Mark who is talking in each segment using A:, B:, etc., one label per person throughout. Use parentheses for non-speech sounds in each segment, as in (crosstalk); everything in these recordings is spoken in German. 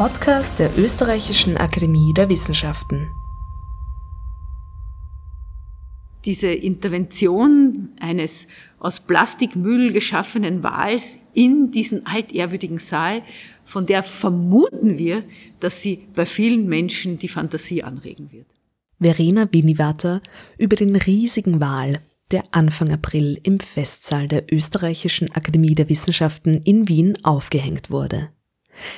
A: Podcast der Österreichischen Akademie der Wissenschaften.
B: Diese Intervention eines aus Plastikmüll geschaffenen Wals in diesen altehrwürdigen Saal, von der vermuten wir, dass sie bei vielen Menschen die Fantasie anregen wird.
A: Verena Winivater über den riesigen Wal, der Anfang April im Festsaal der Österreichischen Akademie der Wissenschaften in Wien aufgehängt wurde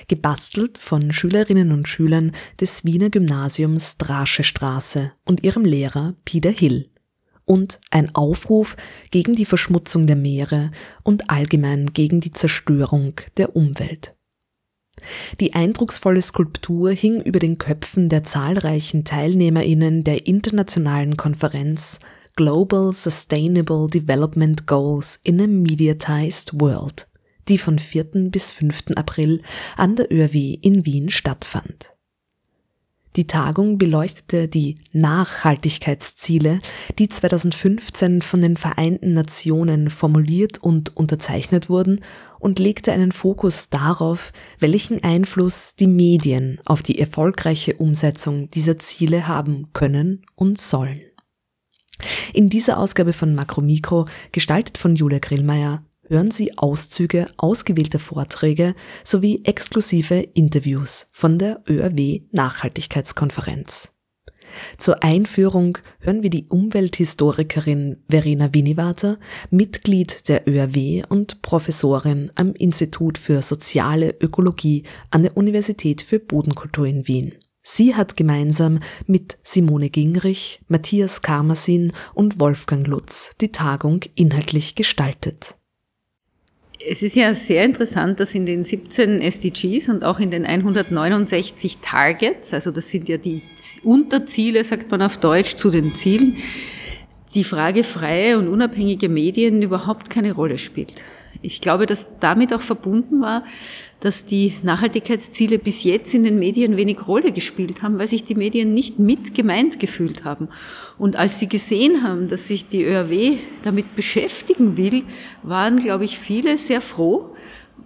A: gebastelt von Schülerinnen und Schülern des Wiener Gymnasiums Drasche und ihrem Lehrer Peter Hill. Und ein Aufruf gegen die Verschmutzung der Meere und allgemein gegen die Zerstörung der Umwelt. Die eindrucksvolle Skulptur hing über den Köpfen der zahlreichen Teilnehmerinnen der internationalen Konferenz Global Sustainable Development Goals in a Mediatized World die von 4. bis 5. April an der ÖRW in Wien stattfand. Die Tagung beleuchtete die Nachhaltigkeitsziele, die 2015 von den Vereinten Nationen formuliert und unterzeichnet wurden und legte einen Fokus darauf, welchen Einfluss die Medien auf die erfolgreiche Umsetzung dieser Ziele haben können und sollen. In dieser Ausgabe von Makromikro, gestaltet von Julia Grillmeier, hören Sie Auszüge ausgewählter Vorträge sowie exklusive Interviews von der ÖRW Nachhaltigkeitskonferenz. Zur Einführung hören wir die Umwelthistorikerin Verena Winivater, Mitglied der ÖRW und Professorin am Institut für soziale Ökologie an der Universität für Bodenkultur in Wien. Sie hat gemeinsam mit Simone Gingrich, Matthias Karmasin und Wolfgang Lutz die Tagung inhaltlich gestaltet.
B: Es ist ja sehr interessant, dass in den 17 SDGs und auch in den 169 Targets, also das sind ja die Unterziele, sagt man auf Deutsch, zu den Zielen, die Frage freie und unabhängige Medien überhaupt keine Rolle spielt. Ich glaube, dass damit auch verbunden war, dass die Nachhaltigkeitsziele bis jetzt in den Medien wenig Rolle gespielt haben, weil sich die Medien nicht mit gemeint gefühlt haben. Und als sie gesehen haben, dass sich die ÖRW damit beschäftigen will, waren, glaube ich, viele sehr froh,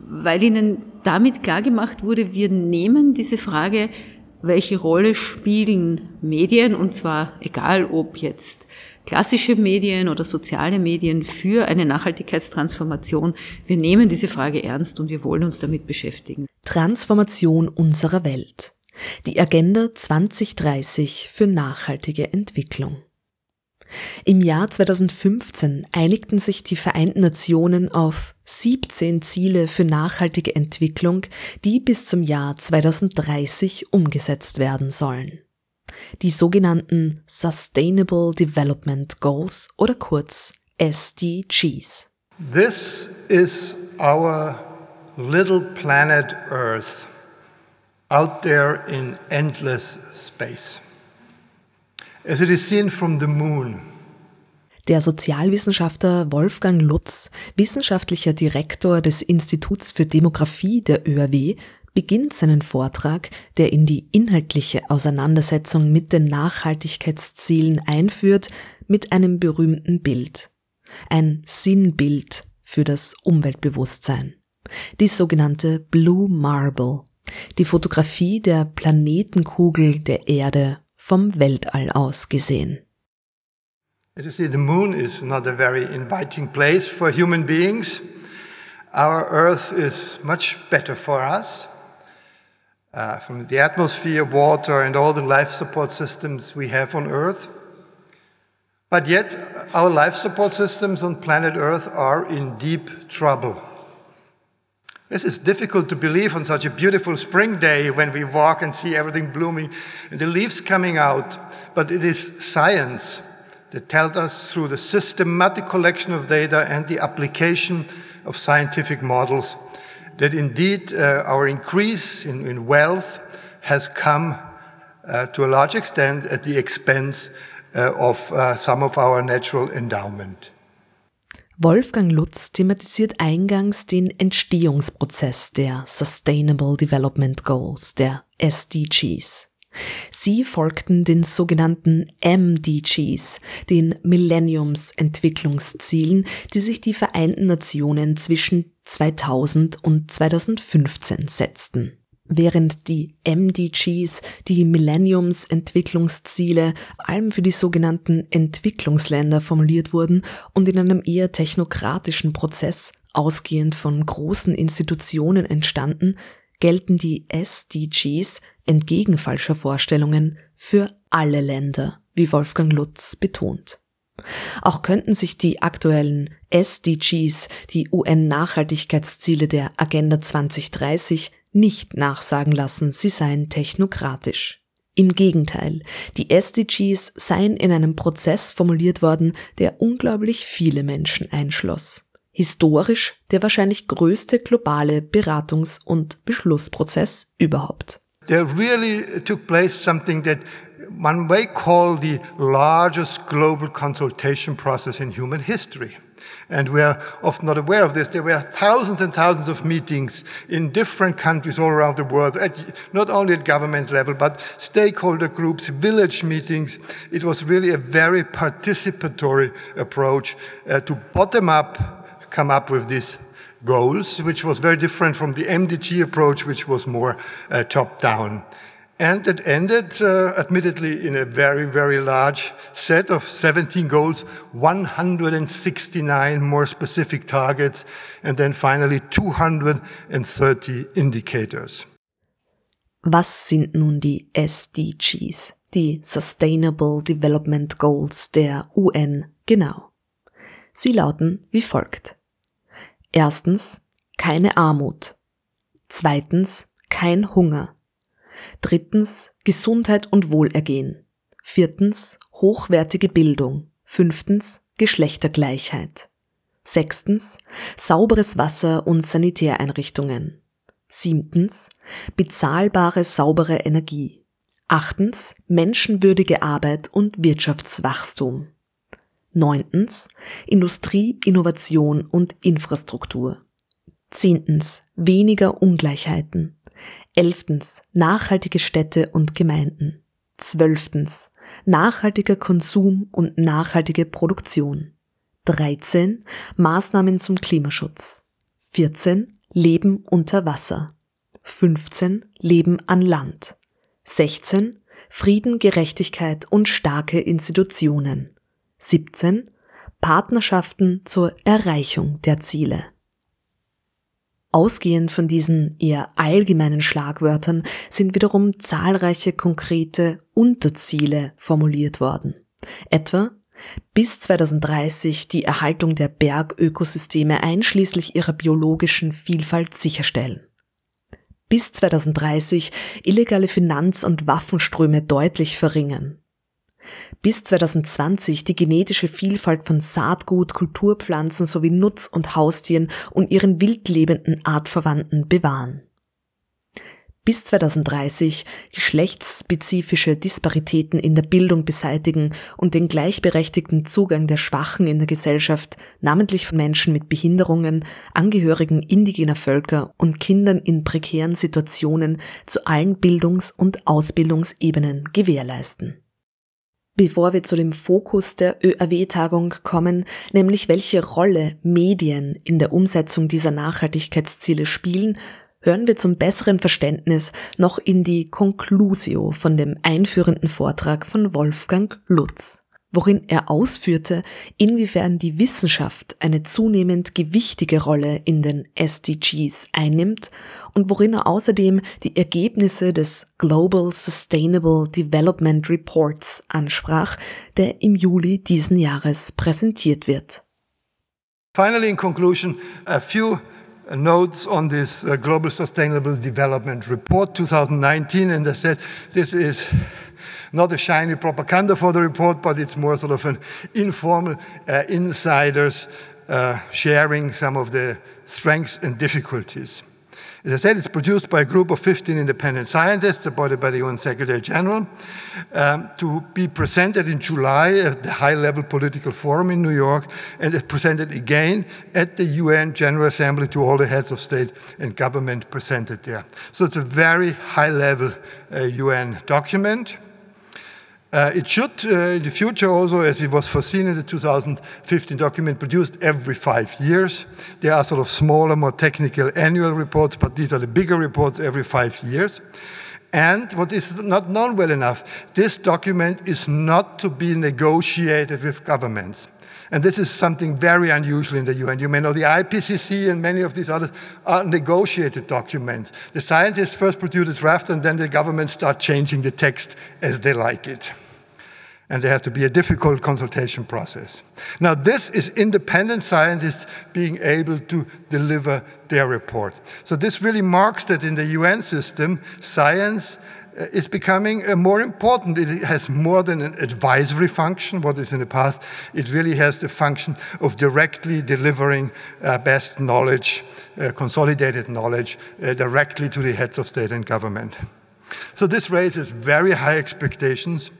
B: weil ihnen damit klargemacht wurde, wir nehmen diese Frage, welche Rolle spielen Medien, und zwar egal ob jetzt klassische Medien oder soziale Medien für eine Nachhaltigkeitstransformation. Wir nehmen diese Frage ernst und wir wollen uns damit beschäftigen.
A: Transformation unserer Welt. Die Agenda 2030 für nachhaltige Entwicklung. Im Jahr 2015 einigten sich die Vereinten Nationen auf 17 Ziele für nachhaltige Entwicklung, die bis zum Jahr 2030 umgesetzt werden sollen die sogenannten Sustainable Development Goals oder kurz SDGs.
C: This is our little planet Earth out there in endless space. As it is seen from the moon.
A: Der Sozialwissenschaftler Wolfgang Lutz, wissenschaftlicher Direktor des Instituts für Demografie der ÖRW, beginnt seinen Vortrag, der in die inhaltliche Auseinandersetzung mit den Nachhaltigkeitszielen einführt, mit einem berühmten Bild. Ein Sinnbild für das Umweltbewusstsein. Die sogenannte Blue Marble. Die Fotografie der Planetenkugel der Erde vom Weltall aus gesehen.
C: As you see, the moon is not a very inviting place for human beings. Our Earth is much better for us. Uh, from the atmosphere, water, and all the life support systems we have on Earth. But yet, our life support systems on planet Earth are in deep trouble. This is difficult to believe on such a beautiful spring day when we walk and see everything blooming and the leaves coming out. But it is science that tells us through the systematic collection of data and the application of scientific models that indeed uh, our increase in, in, wealth has come uh, to a large extent at the expense uh, of uh, some of our natural endowment.
A: Wolfgang Lutz thematisiert eingangs den Entstehungsprozess der Sustainable Development Goals, der SDGs. Sie folgten den sogenannten MDGs, den Millenniums-Entwicklungszielen, die sich die Vereinten Nationen zwischen 2000 und 2015 setzten. Während die MDGs, die Millenniums-Entwicklungsziele, allem für die sogenannten Entwicklungsländer formuliert wurden und in einem eher technokratischen Prozess, ausgehend von großen Institutionen entstanden, gelten die SDGs entgegen falscher Vorstellungen für alle Länder, wie Wolfgang Lutz betont. Auch könnten sich die aktuellen SDGs, die UN-Nachhaltigkeitsziele der Agenda 2030, nicht nachsagen lassen, sie seien technokratisch. Im Gegenteil, die SDGs seien in einem Prozess formuliert worden, der unglaublich viele Menschen einschloss. Historisch der wahrscheinlich größte globale Beratungs- und Beschlussprozess überhaupt.
C: There really took place something that one may call the largest global consultation process in human history. And we are often not aware of this. There were thousands and thousands of meetings in different countries all around the world, at, not only at government level, but stakeholder groups, village meetings. It was really a very participatory approach uh, to bottom up come up with these goals, which was very different from the MDG approach, which was more uh, top down. And it ended, uh, admittedly, in a very, very large set of 17 goals, 169 more specific targets, and then finally 230 indicators.
A: Was sind nun die SDGs, die Sustainable Development Goals der UN genau? Sie lauten wie folgt. Erstens, keine Armut. Zweitens, kein Hunger. Drittens Gesundheit und Wohlergehen. Viertens hochwertige Bildung. Fünftens Geschlechtergleichheit. Sechstens sauberes Wasser und Sanitäreinrichtungen. Siebtens bezahlbare saubere Energie. Achtens menschenwürdige Arbeit und Wirtschaftswachstum. Neuntens Industrie, Innovation und Infrastruktur. Zehntens weniger Ungleichheiten. Elftens nachhaltige Städte und Gemeinden. Zwölftens nachhaltiger Konsum und nachhaltige Produktion. 13 Maßnahmen zum Klimaschutz. 14 Leben unter Wasser. 15 Leben an Land. 16 Frieden, Gerechtigkeit und starke Institutionen. 17 Partnerschaften zur Erreichung der Ziele. Ausgehend von diesen eher allgemeinen Schlagwörtern sind wiederum zahlreiche konkrete Unterziele formuliert worden. Etwa bis 2030 die Erhaltung der Bergökosysteme einschließlich ihrer biologischen Vielfalt sicherstellen. Bis 2030 illegale Finanz- und Waffenströme deutlich verringern bis 2020 die genetische Vielfalt von Saatgut, Kulturpflanzen sowie Nutz- und Haustieren und ihren wildlebenden Artverwandten bewahren. Bis 2030 geschlechtsspezifische Disparitäten in der Bildung beseitigen und den gleichberechtigten Zugang der Schwachen in der Gesellschaft, namentlich von Menschen mit Behinderungen, Angehörigen indigener Völker und Kindern in prekären Situationen zu allen Bildungs- und Ausbildungsebenen gewährleisten. Bevor wir zu dem Fokus der ÖAW-Tagung kommen, nämlich welche Rolle Medien in der Umsetzung dieser Nachhaltigkeitsziele spielen, hören wir zum besseren Verständnis noch in die Conclusio von dem einführenden Vortrag von Wolfgang Lutz worin er ausführte, inwiefern die Wissenschaft eine zunehmend gewichtige Rolle in den SDGs einnimmt und worin er außerdem die Ergebnisse des Global Sustainable Development Reports ansprach, der im Juli diesen Jahres präsentiert wird.
C: Finally, in conclusion, a few notes on this uh, Global Sustainable Development Report 2019, and I said this is not a shiny propaganda for the report, but it's more sort of an informal uh, insiders uh, sharing some of the strengths and difficulties. As I said, it's produced by a group of 15 independent scientists supported by the UN Secretary General um, to be presented in July at the high level political forum in New York and it's presented again at the UN General Assembly to all the heads of state and government presented there. So it's a very high level uh, UN document. Uh, it should, uh, in the future also, as it was foreseen in the 2015 document, produced every five years. There are sort of smaller, more technical annual reports, but these are the bigger reports every five years. And what is not known well enough, this document is not to be negotiated with governments. And this is something very unusual in the UN. You may know the IPCC and many of these others are negotiated documents. The scientists first produce a draft and then the governments start changing the text as they like it. And there has to be a difficult consultation process. Now, this is independent scientists being able to deliver their report. So, this really marks that in the UN system, science is becoming uh, more important. It has more than an advisory function, what is in the past. It really has the function of directly delivering uh, best knowledge, uh, consolidated knowledge, uh, directly to the heads of state and government. So this raises very high expectations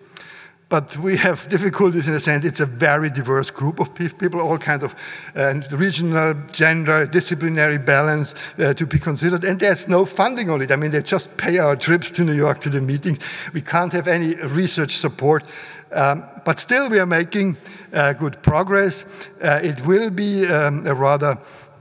C: but we have difficulties in a sense. It's a very diverse group of people, all kinds of uh, regional, gender, disciplinary balance uh, to be considered. And there's no funding on it. I mean, they just pay our trips to New York to the meetings. We can't have any research support. Um, but still, we are making uh, good progress. Uh, it will be um, a rather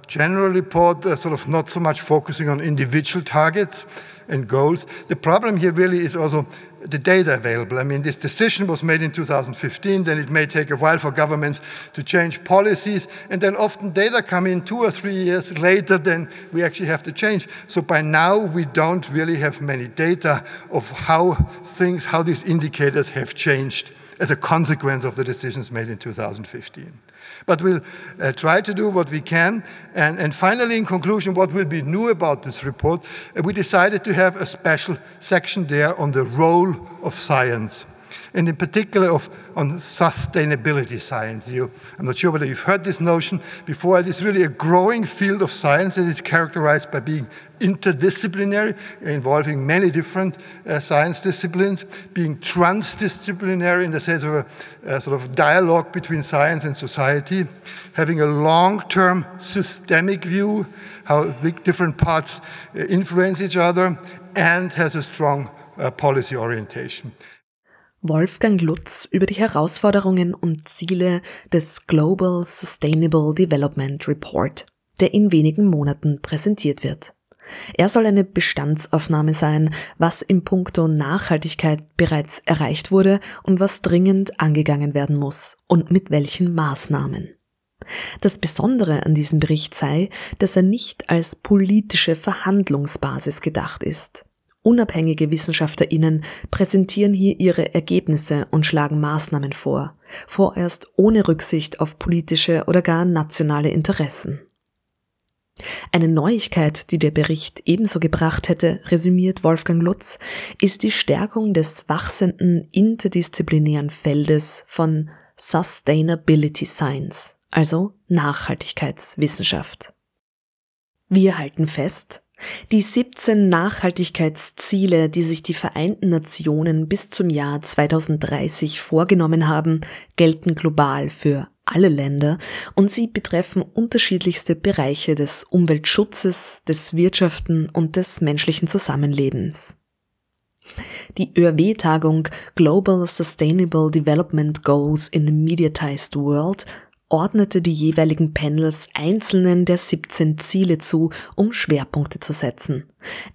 C: general report, uh, sort of not so much focusing on individual targets and goals. The problem here really is also the data available. I mean, this decision was made in 2015, then it may take a while for governments to change policies, and then often data come in two or three years (laughs) later than we actually have to change. So by now, we don't really have many data of how things, how these indicators have changed as a consequence of the decisions made in 2015. But we'll uh, try to do what we can. And, and, finally, in conclusion, what will be new about this report? Uh, we decided to have a special section there on the role of science and in particular of, on sustainability science. You, I'm not sure whether you've heard this notion before. It is really a growing field of science that is characterized by being interdisciplinary, involving many different uh, science disciplines, being transdisciplinary in the sense of a, a sort of dialogue between science and society, having a long-term systemic view, how the different parts uh, influence each other, and has a strong uh, policy orientation.
A: Wolfgang Lutz über die Herausforderungen und Ziele des Global Sustainable Development Report, der in wenigen Monaten präsentiert wird. Er soll eine Bestandsaufnahme sein, was im Punkto Nachhaltigkeit bereits erreicht wurde und was dringend angegangen werden muss und mit welchen Maßnahmen. Das Besondere an diesem Bericht sei, dass er nicht als politische Verhandlungsbasis gedacht ist. Unabhängige Wissenschaftlerinnen präsentieren hier ihre Ergebnisse und schlagen Maßnahmen vor, vorerst ohne Rücksicht auf politische oder gar nationale Interessen. Eine Neuigkeit, die der Bericht ebenso gebracht hätte, resümiert Wolfgang Lutz, ist die Stärkung des wachsenden interdisziplinären Feldes von Sustainability Science, also Nachhaltigkeitswissenschaft. Wir halten fest, die 17 Nachhaltigkeitsziele, die sich die Vereinten Nationen bis zum Jahr 2030 vorgenommen haben, gelten global für alle Länder und sie betreffen unterschiedlichste Bereiche des Umweltschutzes, des Wirtschaften und des menschlichen Zusammenlebens. Die ÖRW-Tagung Global Sustainable Development Goals in a Mediatized World ordnete die jeweiligen Panels einzelnen der 17 Ziele zu, um Schwerpunkte zu setzen.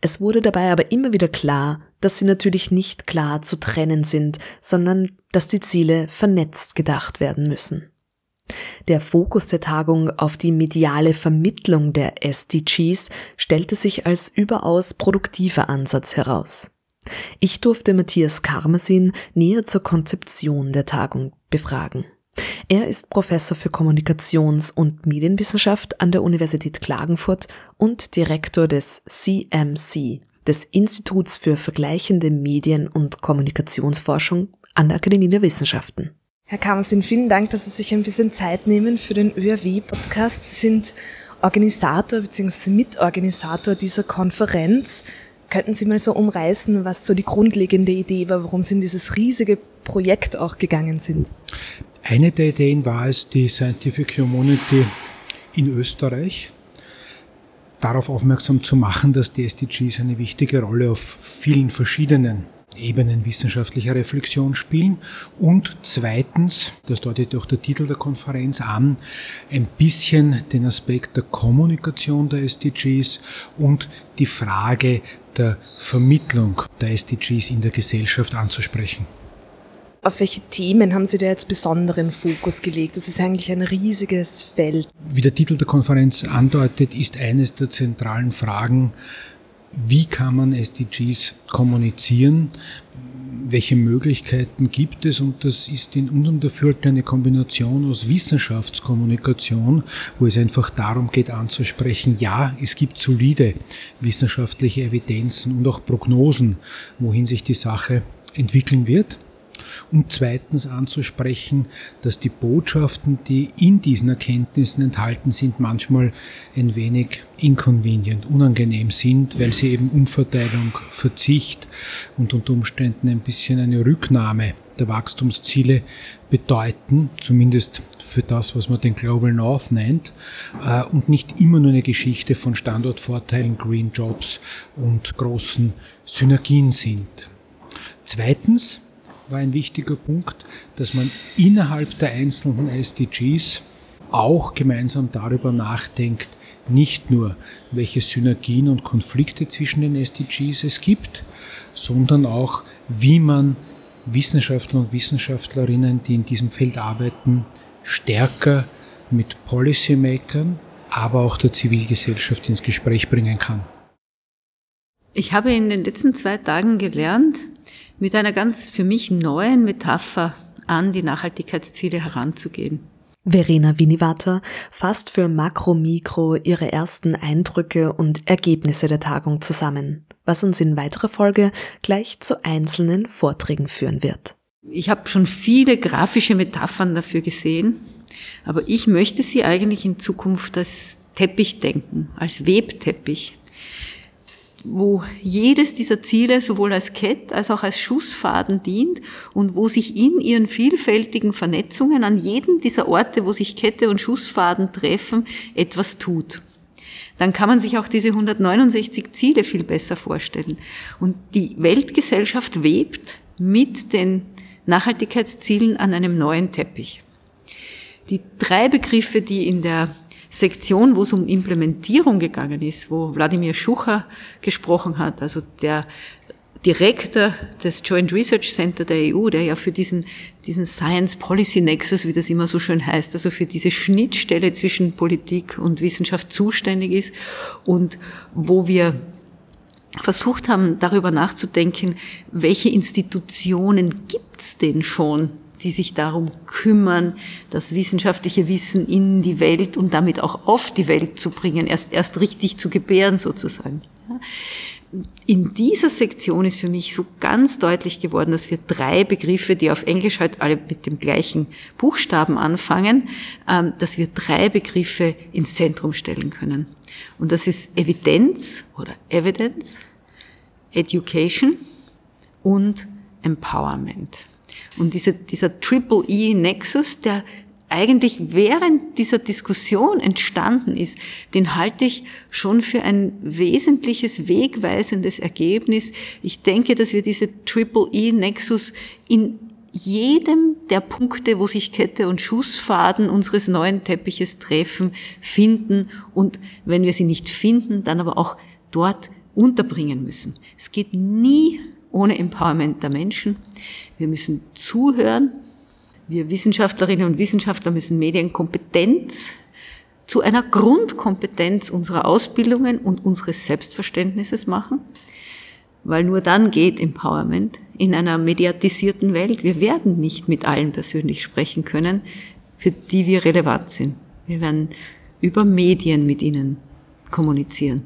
A: Es wurde dabei aber immer wieder klar, dass sie natürlich nicht klar zu trennen sind, sondern dass die Ziele vernetzt gedacht werden müssen. Der Fokus der Tagung auf die mediale Vermittlung der SDGs stellte sich als überaus produktiver Ansatz heraus. Ich durfte Matthias Karmasin näher zur Konzeption der Tagung befragen. Er ist Professor für Kommunikations- und Medienwissenschaft an der Universität Klagenfurt und Direktor des CMC, des Instituts für vergleichende Medien- und Kommunikationsforschung an der Akademie der Wissenschaften.
D: Herr Kammersin, vielen Dank, dass Sie sich ein bisschen Zeit nehmen für den ÖRW-Podcast. Sie sind Organisator bzw. Mitorganisator dieser Konferenz. Könnten Sie mal so umreißen, was so die grundlegende Idee war, warum Sie in dieses riesige Projekt auch gegangen sind?
E: Eine der Ideen war es, die Scientific Community in Österreich darauf aufmerksam zu machen, dass die SDGs eine wichtige Rolle auf vielen verschiedenen Ebenen wissenschaftlicher Reflexion spielen und zweitens, das deutet auch der Titel der Konferenz an, ein bisschen den Aspekt der Kommunikation der SDGs und die Frage der Vermittlung der SDGs in der Gesellschaft anzusprechen.
D: Auf welche Themen haben Sie da jetzt besonderen Fokus gelegt? Das ist eigentlich ein riesiges Feld.
E: Wie der Titel der Konferenz andeutet, ist eines der zentralen Fragen, wie kann man SDGs kommunizieren? Welche Möglichkeiten gibt es? Und das ist in unserem Dafürhalten eine Kombination aus Wissenschaftskommunikation, wo es einfach darum geht anzusprechen, ja, es gibt solide wissenschaftliche Evidenzen und auch Prognosen, wohin sich die Sache entwickeln wird und zweitens anzusprechen, dass die Botschaften, die in diesen Erkenntnissen enthalten sind, manchmal ein wenig inconvenient, unangenehm sind, weil sie eben Umverteilung, Verzicht und unter Umständen ein bisschen eine Rücknahme der Wachstumsziele bedeuten, zumindest für das, was man den Global North nennt, äh, und nicht immer nur eine Geschichte von Standortvorteilen, Green Jobs und großen Synergien sind. Zweitens, war ein wichtiger Punkt, dass man innerhalb der einzelnen SDGs auch gemeinsam darüber nachdenkt, nicht nur, welche Synergien und Konflikte zwischen den SDGs es gibt, sondern auch, wie man Wissenschaftler und Wissenschaftlerinnen, die in diesem Feld arbeiten, stärker mit Policymakern, aber auch der Zivilgesellschaft ins Gespräch bringen kann.
B: Ich habe in den letzten zwei Tagen gelernt, mit einer ganz für mich neuen Metapher an die Nachhaltigkeitsziele heranzugehen.
A: Verena Winivater fasst für Makro Mikro ihre ersten Eindrücke und Ergebnisse der Tagung zusammen, was uns in weiterer Folge gleich zu einzelnen Vorträgen führen wird.
B: Ich habe schon viele grafische Metaphern dafür gesehen, aber ich möchte sie eigentlich in Zukunft als Teppich denken, als Webteppich wo jedes dieser Ziele sowohl als Kett als auch als Schussfaden dient und wo sich in ihren vielfältigen Vernetzungen an jedem dieser Orte, wo sich Kette und Schussfaden treffen, etwas tut. Dann kann man sich auch diese 169 Ziele viel besser vorstellen. Und die Weltgesellschaft webt mit den Nachhaltigkeitszielen an einem neuen Teppich. Die drei Begriffe, die in der Sektion, wo es um Implementierung gegangen ist, wo Wladimir Schucher gesprochen hat, also der Direktor des Joint Research Center der EU, der ja für diesen, diesen Science Policy Nexus, wie das immer so schön heißt, also für diese Schnittstelle zwischen Politik und Wissenschaft zuständig ist und wo wir versucht haben, darüber nachzudenken, welche Institutionen gibt's denn schon, die sich darum kümmern, das wissenschaftliche Wissen in die Welt und damit auch auf die Welt zu bringen, erst, erst richtig zu gebären sozusagen. In dieser Sektion ist für mich so ganz deutlich geworden, dass wir drei Begriffe, die auf Englisch halt alle mit dem gleichen Buchstaben anfangen, ähm, dass wir drei Begriffe ins Zentrum stellen können. Und das ist Evidenz oder Evidence, Education und Empowerment. Und diese, dieser Triple E Nexus, der eigentlich während dieser Diskussion entstanden ist, den halte ich schon für ein wesentliches wegweisendes Ergebnis. Ich denke, dass wir diese Triple E Nexus in jedem der Punkte, wo sich Kette und Schussfaden unseres neuen Teppiches treffen, finden und wenn wir sie nicht finden, dann aber auch dort unterbringen müssen. Es geht nie ohne Empowerment der Menschen. Wir müssen zuhören. Wir Wissenschaftlerinnen und Wissenschaftler müssen Medienkompetenz zu einer Grundkompetenz unserer Ausbildungen und unseres Selbstverständnisses machen, weil nur dann geht Empowerment in einer mediatisierten Welt. Wir werden nicht mit allen persönlich sprechen können, für die wir relevant sind. Wir werden über Medien mit ihnen kommunizieren.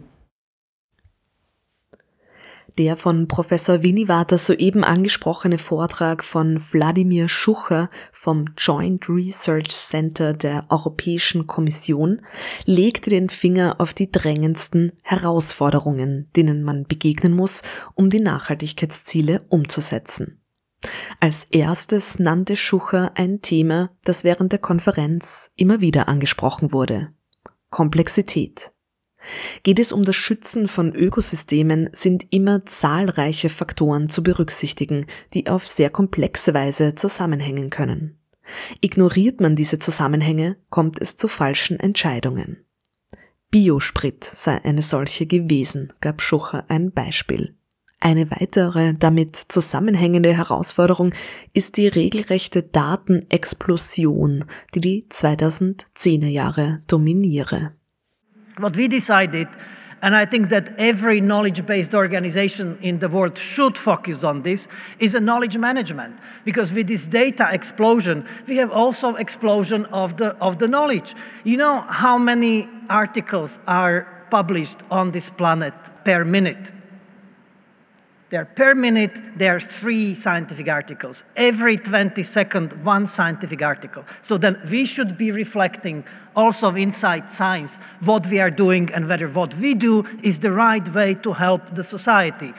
A: Der von Professor Winivater soeben angesprochene Vortrag von Wladimir Schucher vom Joint Research Center der Europäischen Kommission legte den Finger auf die drängendsten Herausforderungen, denen man begegnen muss, um die Nachhaltigkeitsziele umzusetzen. Als erstes nannte Schucher ein Thema, das während der Konferenz immer wieder angesprochen wurde. Komplexität. Geht es um das Schützen von Ökosystemen, sind immer zahlreiche Faktoren zu berücksichtigen, die auf sehr komplexe Weise zusammenhängen können. Ignoriert man diese Zusammenhänge, kommt es zu falschen Entscheidungen. Biosprit sei eine solche gewesen, gab Schucher ein Beispiel. Eine weitere damit zusammenhängende Herausforderung ist die regelrechte Datenexplosion, die die 2010er Jahre dominiere.
F: What we decided, and I think that every knowledge based organization in the world should focus on this, is a knowledge management. Because with this data explosion, we have also explosion of the, of the knowledge. You know how many articles are published on this planet per minute? There per minute, there are three scientific articles. Every 20 seconds, one scientific article. So then we should be reflecting also inside science what we are doing and whether what we do is the right way to help the society.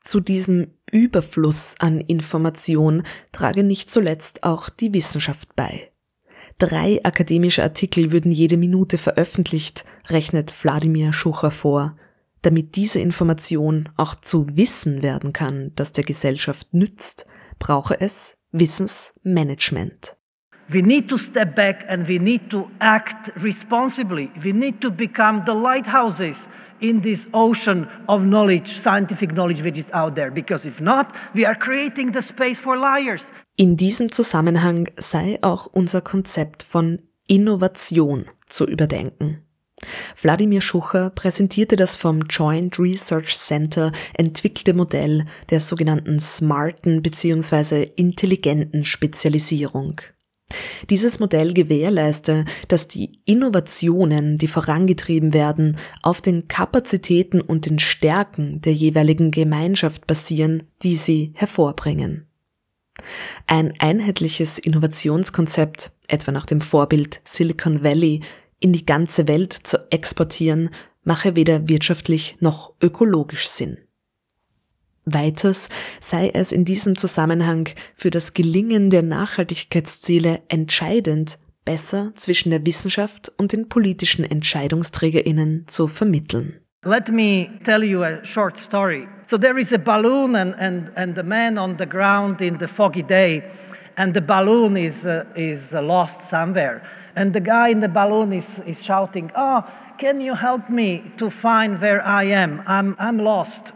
A: Zu diesem Überfluss an Information trage nicht zuletzt auch die Wissenschaft bei. Drei akademische Artikel würden jede Minute veröffentlicht, rechnet Wladimir Schucher vor damit diese Information auch zu Wissen werden kann, das der Gesellschaft nützt, brauche es Wissensmanagement.
F: We need to step back and we need to act responsibly. We need to become the lighthouses in this ocean of knowledge, scientific knowledge which is out there. Because if not, we are creating the space for liars.
A: In diesem Zusammenhang sei auch unser Konzept von Innovation zu überdenken. Wladimir Schucher präsentierte das vom Joint Research Center entwickelte Modell der sogenannten smarten bzw. intelligenten Spezialisierung. Dieses Modell gewährleiste, dass die Innovationen, die vorangetrieben werden, auf den Kapazitäten und den Stärken der jeweiligen Gemeinschaft basieren, die sie hervorbringen. Ein einheitliches Innovationskonzept, etwa nach dem Vorbild Silicon Valley, in die ganze Welt zu exportieren, mache weder wirtschaftlich noch ökologisch Sinn. Weiters sei es in diesem Zusammenhang für das Gelingen der Nachhaltigkeitsziele entscheidend, besser zwischen der Wissenschaft und den politischen Entscheidungsträgerinnen zu vermitteln.
F: Let me tell you a short story. So there is a balloon and, and, and the man on the ground in the foggy day and the balloon is, uh, is uh, lost somewhere. And the guy in the balloon is, is shouting, Oh, can you help me to find where I am? I'm, I'm lost.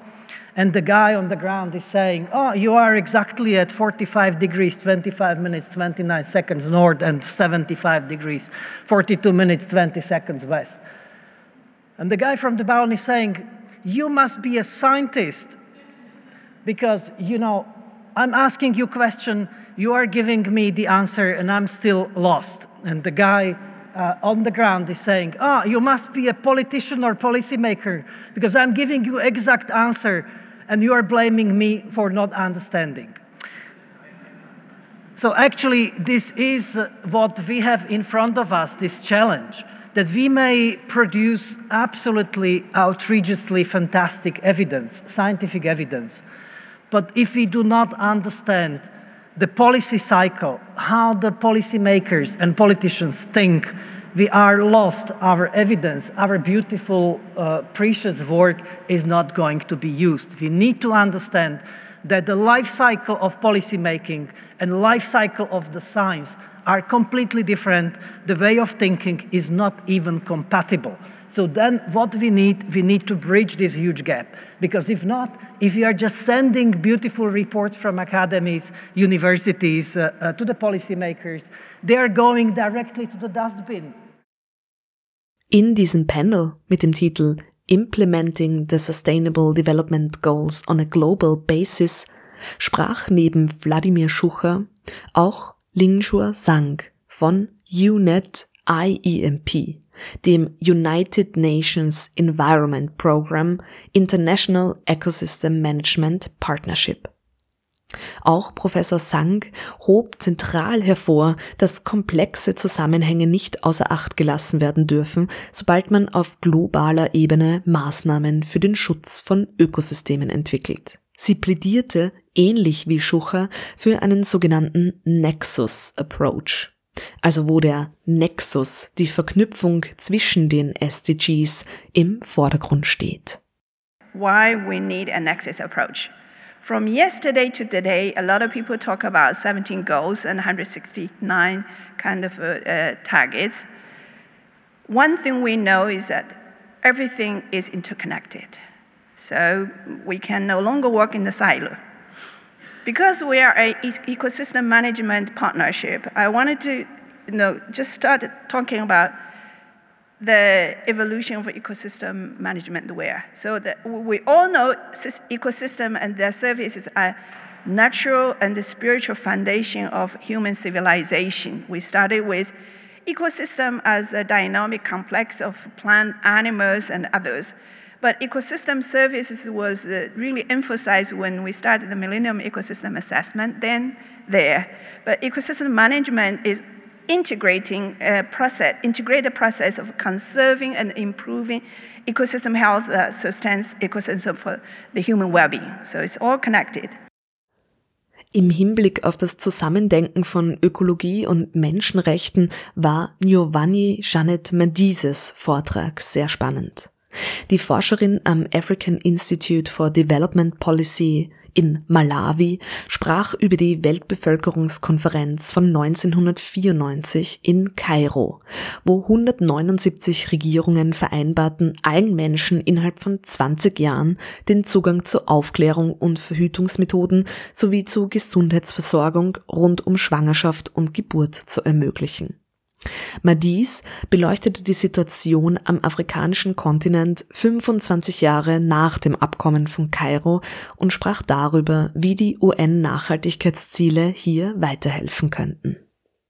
F: And the guy on the ground is saying, Oh, you are exactly at 45 degrees, 25 minutes, 29 seconds north, and 75 degrees, 42 minutes, 20 seconds west. And the guy from the balloon is saying, You must be a scientist because, you know, I'm asking you a question, you are giving me the answer, and I'm still lost. And the guy uh, on the ground is saying, Ah, you must be a politician or policymaker because I'm giving you exact answer and you are blaming me for not understanding. So actually, this is what we have in front of us, this challenge, that we may produce absolutely outrageously fantastic evidence, scientific evidence. But if we do not understand the policy cycle, how the policymakers and politicians think we are lost, our evidence, our beautiful, uh, precious work is not going to be used. We need to understand that the life cycle of policymaking and life cycle of the science are completely different. The way of thinking is not even compatible. So then what we need, we need to bridge this huge gap. Because if not, if we are just sending beautiful reports from academies, universities, uh, uh, to the policymakers, they are going directly to the dustbin.
A: In diesem Panel mit dem Titel Implementing the Sustainable Development Goals on a Global Basis sprach neben Wladimir Schucher auch Lingshua Zhang von UNET IEMP dem United Nations Environment Program International Ecosystem Management Partnership. Auch Professor Sang hob zentral hervor, dass komplexe Zusammenhänge nicht außer Acht gelassen werden dürfen, sobald man auf globaler Ebene Maßnahmen für den Schutz von Ökosystemen entwickelt. Sie plädierte, ähnlich wie Schucher, für einen sogenannten Nexus Approach. Also wo der Nexus, die Verknüpfung zwischen den SDGs im Vordergrund steht.
G: Why we need a nexus approach. From yesterday to today, a lot of people talk about 17 goals and 169 kind of uh, uh, targets. One thing we know is that everything is interconnected. So we can no longer work in the silo. Because we are an ecosystem management partnership, I wanted to you know, just start talking about the evolution of ecosystem management where. So that we all know ecosystem and their services are natural and the spiritual foundation of human civilization. We started with ecosystem as a dynamic complex of plant, animals, and others. But ecosystem services was uh, really emphasized when we started the Millennium Ecosystem Assessment, then there. But ecosystem management is integrating a process, integrated process of conserving and improving ecosystem health that sustains ecosystem for the human well-being. So it's all connected.
A: Im Hinblick auf das Zusammendenken von Ökologie und Menschenrechten war Giovanni Janet Mendises Vortrag sehr spannend. Die Forscherin am African Institute for Development Policy in Malawi sprach über die Weltbevölkerungskonferenz von 1994 in Kairo, wo 179 Regierungen vereinbarten, allen Menschen innerhalb von 20 Jahren den Zugang zu Aufklärung und Verhütungsmethoden sowie zu Gesundheitsversorgung rund um Schwangerschaft und Geburt zu ermöglichen. Madis beleuchtete die Situation am afrikanischen Kontinent 25 Jahre nach dem Abkommen von Kairo und sprach darüber, wie die UN-Nachhaltigkeitsziele hier weiterhelfen könnten.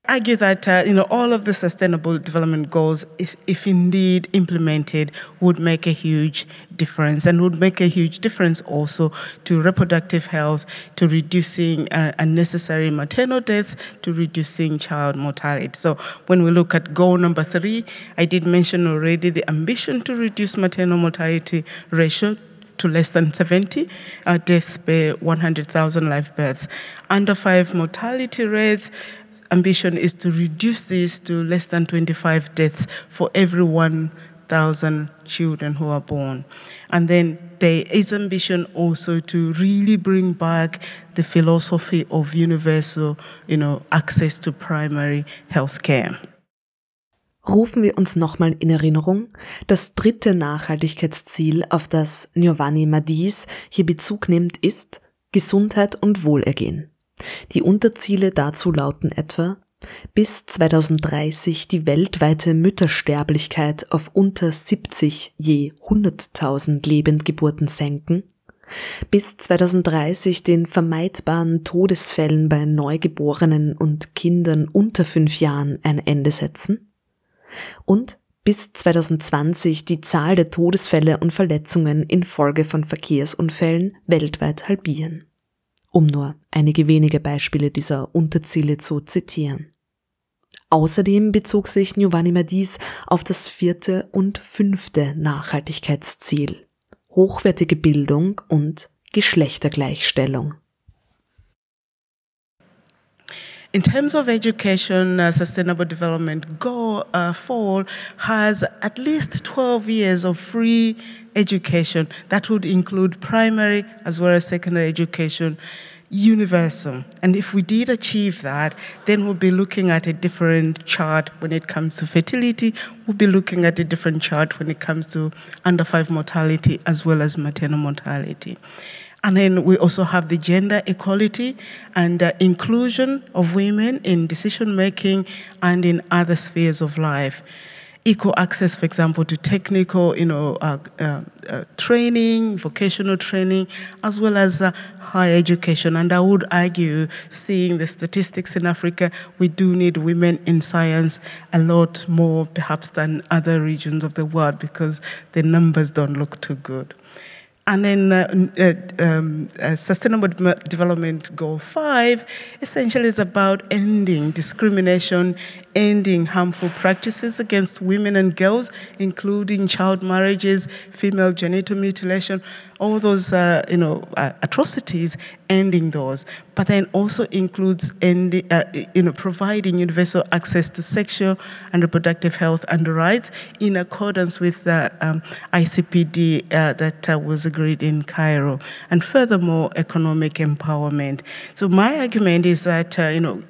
H: Argue that uh, you know all of the sustainable development goals, if, if indeed implemented, would make a huge difference and would make a huge difference also to reproductive health, to reducing uh, unnecessary maternal deaths, to reducing child mortality. So when we look at goal number three, I did mention already the ambition to reduce maternal mortality ratio to less than 70 uh, deaths per 100,000 live births. Under five mortality rates, ambition is to reduce this to less than 25 deaths for every 1,000 children who are born. And then there is ambition also to really bring back the philosophy of universal you know, access to primary health care.
A: Rufen wir uns nochmal in Erinnerung, das dritte Nachhaltigkeitsziel, auf das Giovanni Madis hier Bezug nimmt, ist Gesundheit und Wohlergehen. Die Unterziele dazu lauten etwa bis 2030 die weltweite Müttersterblichkeit auf unter 70 je 100.000 Lebendgeburten senken, bis 2030 den vermeidbaren Todesfällen bei Neugeborenen und Kindern unter fünf Jahren ein Ende setzen und bis 2020 die Zahl der Todesfälle und Verletzungen infolge von Verkehrsunfällen weltweit halbieren um nur einige wenige Beispiele dieser Unterziele zu zitieren. Außerdem bezog sich Giovanni Madis auf das vierte und fünfte Nachhaltigkeitsziel hochwertige Bildung und Geschlechtergleichstellung.
H: In terms of education, uh, Sustainable Development Goal uh, Fall has at least 12 years of free education. That would include primary as well as secondary education, universal. And if we did achieve that, then we'll be looking at a different chart when it comes to fertility. We'll be looking at a different chart when it comes to under five mortality as well as maternal mortality. And then we also have the gender equality and uh, inclusion of women in decision making and in other spheres of life. Equal access, for example, to technical, you know, uh, uh, uh training, vocational training, as well as uh, higher education. And I would argue, seeing the statistics in Africa, we do need women in science a lot more, perhaps, than other regions of the world because the numbers don't look too good. And then uh, uh, um, uh, Sustainable Development Goal 5 essentially is about ending discrimination ending harmful practices against women and girls, including child marriages, female genital mutilation, all those uh, you know uh, atrocities, ending those. But then also includes ending, uh, you know providing universal access to sexual and reproductive health and rights in accordance with the um, ICPD uh, that uh, was agreed in Cairo, and furthermore economic empowerment. So my argument is that uh, you know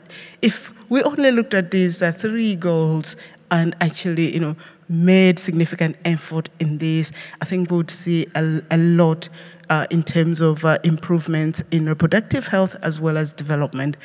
H: if we only looked at these three goals and actually you know made significant effort in this, I think we would see a, a lot uh, in terms of uh, improvements in reproductive health as well as development.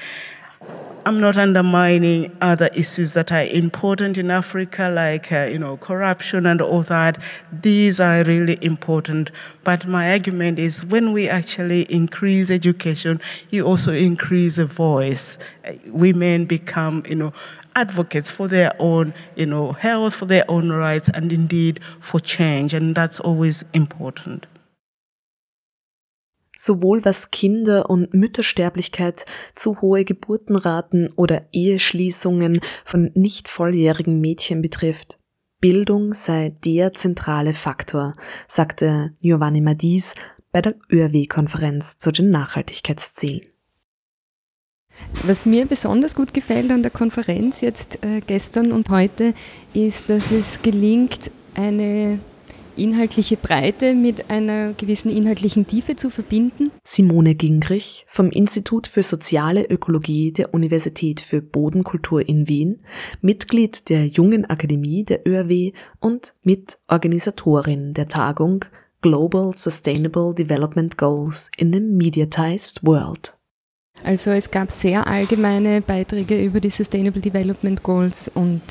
H: I'm not undermining other issues that are important in Africa, like uh, you know corruption and all that. These are really important. But my argument is, when we actually increase education, you also increase a voice. Women become you know advocates for their own you know health, for their own rights, and indeed for change, and that's always important.
A: Sowohl was Kinder- und Müttersterblichkeit, zu hohe Geburtenraten oder Eheschließungen von nicht volljährigen Mädchen betrifft. Bildung sei der zentrale Faktor, sagte Giovanni Madis bei der ÖRW-Konferenz zu den Nachhaltigkeitszielen.
I: Was mir besonders gut gefällt an der Konferenz jetzt äh, gestern und heute, ist, dass es gelingt, eine inhaltliche Breite mit einer gewissen inhaltlichen Tiefe zu verbinden.
A: Simone Gingrich vom Institut für soziale Ökologie der Universität für Bodenkultur in Wien, Mitglied der Jungen Akademie der ÖRW und Mitorganisatorin der Tagung Global Sustainable Development Goals in a Mediatized World.
I: Also es gab sehr allgemeine Beiträge über die Sustainable Development Goals und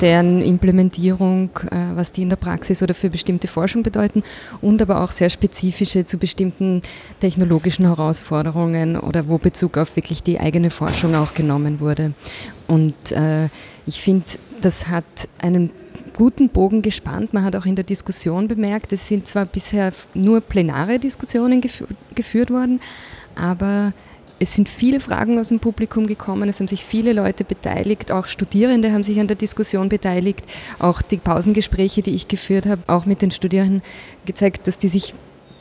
I: deren Implementierung, äh, was die in der Praxis oder für bestimmte Forschung bedeuten und aber auch sehr spezifische zu bestimmten technologischen Herausforderungen oder wo Bezug auf wirklich die eigene Forschung auch genommen wurde. Und äh, ich finde, das hat einen guten Bogen gespannt. Man hat auch in der Diskussion bemerkt, es sind zwar bisher nur plenare Diskussionen geführt worden, aber es sind viele Fragen aus dem Publikum gekommen, es haben sich viele Leute beteiligt, auch Studierende haben sich an der Diskussion beteiligt, auch die Pausengespräche, die ich geführt habe, auch mit den Studierenden gezeigt, dass die sich,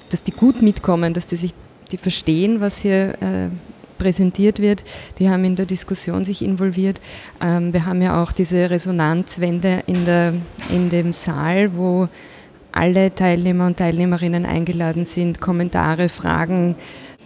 I: dass die gut mitkommen, dass die sich, die verstehen, was hier äh, präsentiert wird. Die haben in der Diskussion sich involviert. Ähm, wir haben ja auch diese Resonanzwände in, der, in dem Saal, wo alle Teilnehmer und Teilnehmerinnen eingeladen sind, Kommentare, Fragen,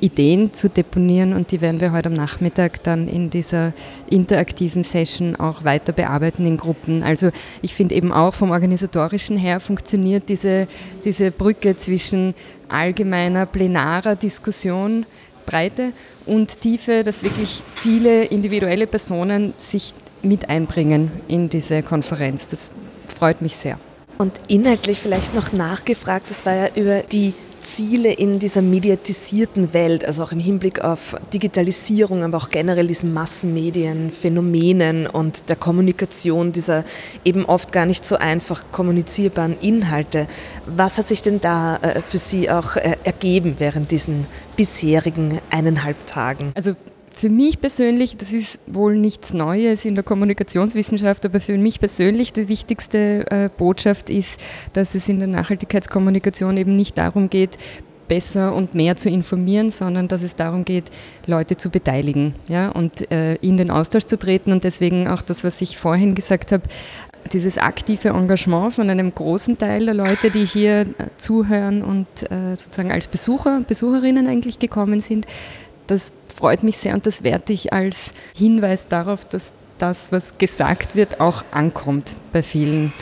I: Ideen zu deponieren und die werden wir heute am Nachmittag dann in dieser interaktiven Session auch weiter bearbeiten in Gruppen. Also ich finde eben auch vom organisatorischen her funktioniert diese, diese Brücke zwischen allgemeiner, plenarer Diskussion, Breite und Tiefe, dass wirklich viele individuelle Personen sich mit einbringen in diese Konferenz. Das freut mich sehr.
D: Und inhaltlich vielleicht noch nachgefragt, das war ja über die Ziele in dieser mediatisierten Welt, also auch im Hinblick auf Digitalisierung, aber auch generell diesen Massenmedien, Phänomenen und der Kommunikation dieser eben oft gar nicht so einfach kommunizierbaren Inhalte. Was hat sich denn da äh, für Sie auch äh, ergeben während diesen bisherigen eineinhalb Tagen?
I: Also für mich persönlich, das ist wohl nichts Neues in der Kommunikationswissenschaft, aber für mich persönlich die wichtigste äh, Botschaft ist, dass es in der Nachhaltigkeitskommunikation eben nicht darum geht, besser und mehr zu informieren, sondern dass es darum geht, Leute zu beteiligen ja, und äh, in den Austausch zu treten. Und deswegen auch das, was ich vorhin gesagt habe, dieses aktive Engagement von einem großen Teil der Leute, die hier äh, zuhören und äh, sozusagen als Besucher, Besucherinnen eigentlich gekommen sind, das freut mich sehr und das werte ich als Hinweis darauf, dass das, was gesagt wird, auch ankommt bei vielen.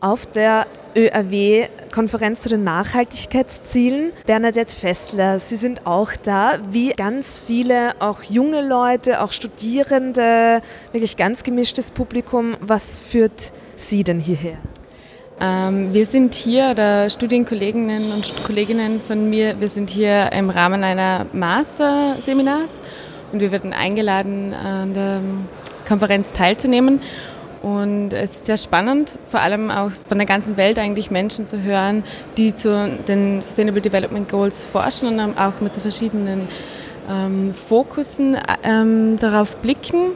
D: Auf der ÖAW-Konferenz zu den Nachhaltigkeitszielen. Bernadette Fessler, Sie sind auch da, wie ganz viele, auch junge Leute, auch Studierende, wirklich ganz gemischtes Publikum. Was führt Sie denn hierher?
J: Ähm, wir sind hier, oder Studienkolleginnen und Kolleginnen von mir, wir sind hier im Rahmen einer Master-Seminars und wir werden eingeladen, an der Konferenz teilzunehmen. Und es ist sehr spannend, vor allem auch von der ganzen Welt eigentlich Menschen zu hören, die zu den Sustainable Development Goals forschen und auch mit so verschiedenen ähm, Fokussen ähm, darauf blicken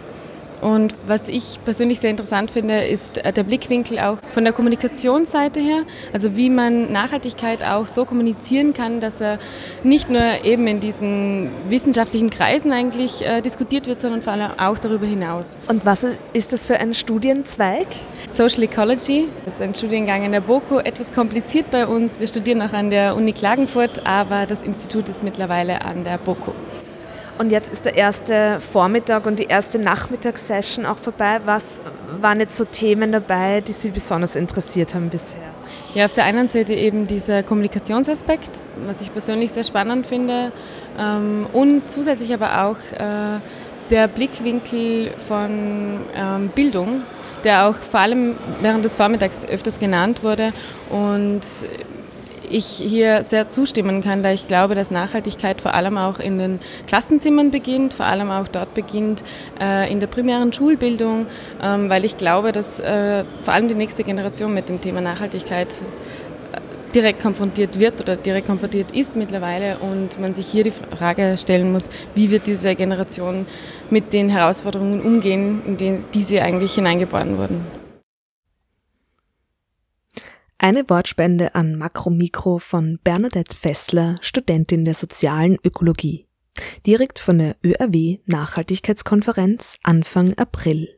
J: Und was ich persönlich sehr interessant finde, ist äh, der Blickwinkel auch von der Kommunikationsseite her, also wie man Nachhaltigkeit auch so kommunizieren kann, dass er nicht nur eben in diesen wissenschaftlichen Kreisen eigentlich äh, diskutiert wird, sondern vor allem auch darüber hinaus.
D: Und was ist das für ein Studienzweig?
J: Social Ecology, das ist ein Studiengang in der BOKU, etwas kompliziert bei uns. Wir studieren auch an der Uni Klagenfurt, aber das Institut ist mittlerweile an der BOKU.
D: Und jetzt ist der erste Vormittag und die erste Nachmittagssession auch vorbei. Was waren jetzt so Themen dabei, die Sie besonders interessiert haben bisher?
J: Ja, auf der einen Seite eben dieser Kommunikationsaspekt, was ich persönlich sehr spannend finde. Ähm, und zusätzlich aber auch äh, der Blickwinkel von ähm, Bildung, der auch vor allem während des Vormittags öfters genannt wurde. Und ich hier sehr zustimmen kann, da ich glaube, dass Nachhaltigkeit vor allem auch in den Klassenzimmern beginnt, vor allem auch dort beginnt äh, in der primären Schulbildung, ähm, weil ich glaube, dass äh, vor allem die nächste Generation mit dem Thema Nachhaltigkeit äh, direkt konfrontiert wird oder direkt konfrontiert ist mittlerweile und man sich hier die Frage stellen muss, wie wird diese Generation mit den Herausforderungen umgehen, in die sie eigentlich hineingeboren wurden.
A: Eine Wortspende an Makro-Mikro von Bernadette Fessler, Studentin der sozialen Ökologie. Direkt von der ÖRW Nachhaltigkeitskonferenz Anfang April.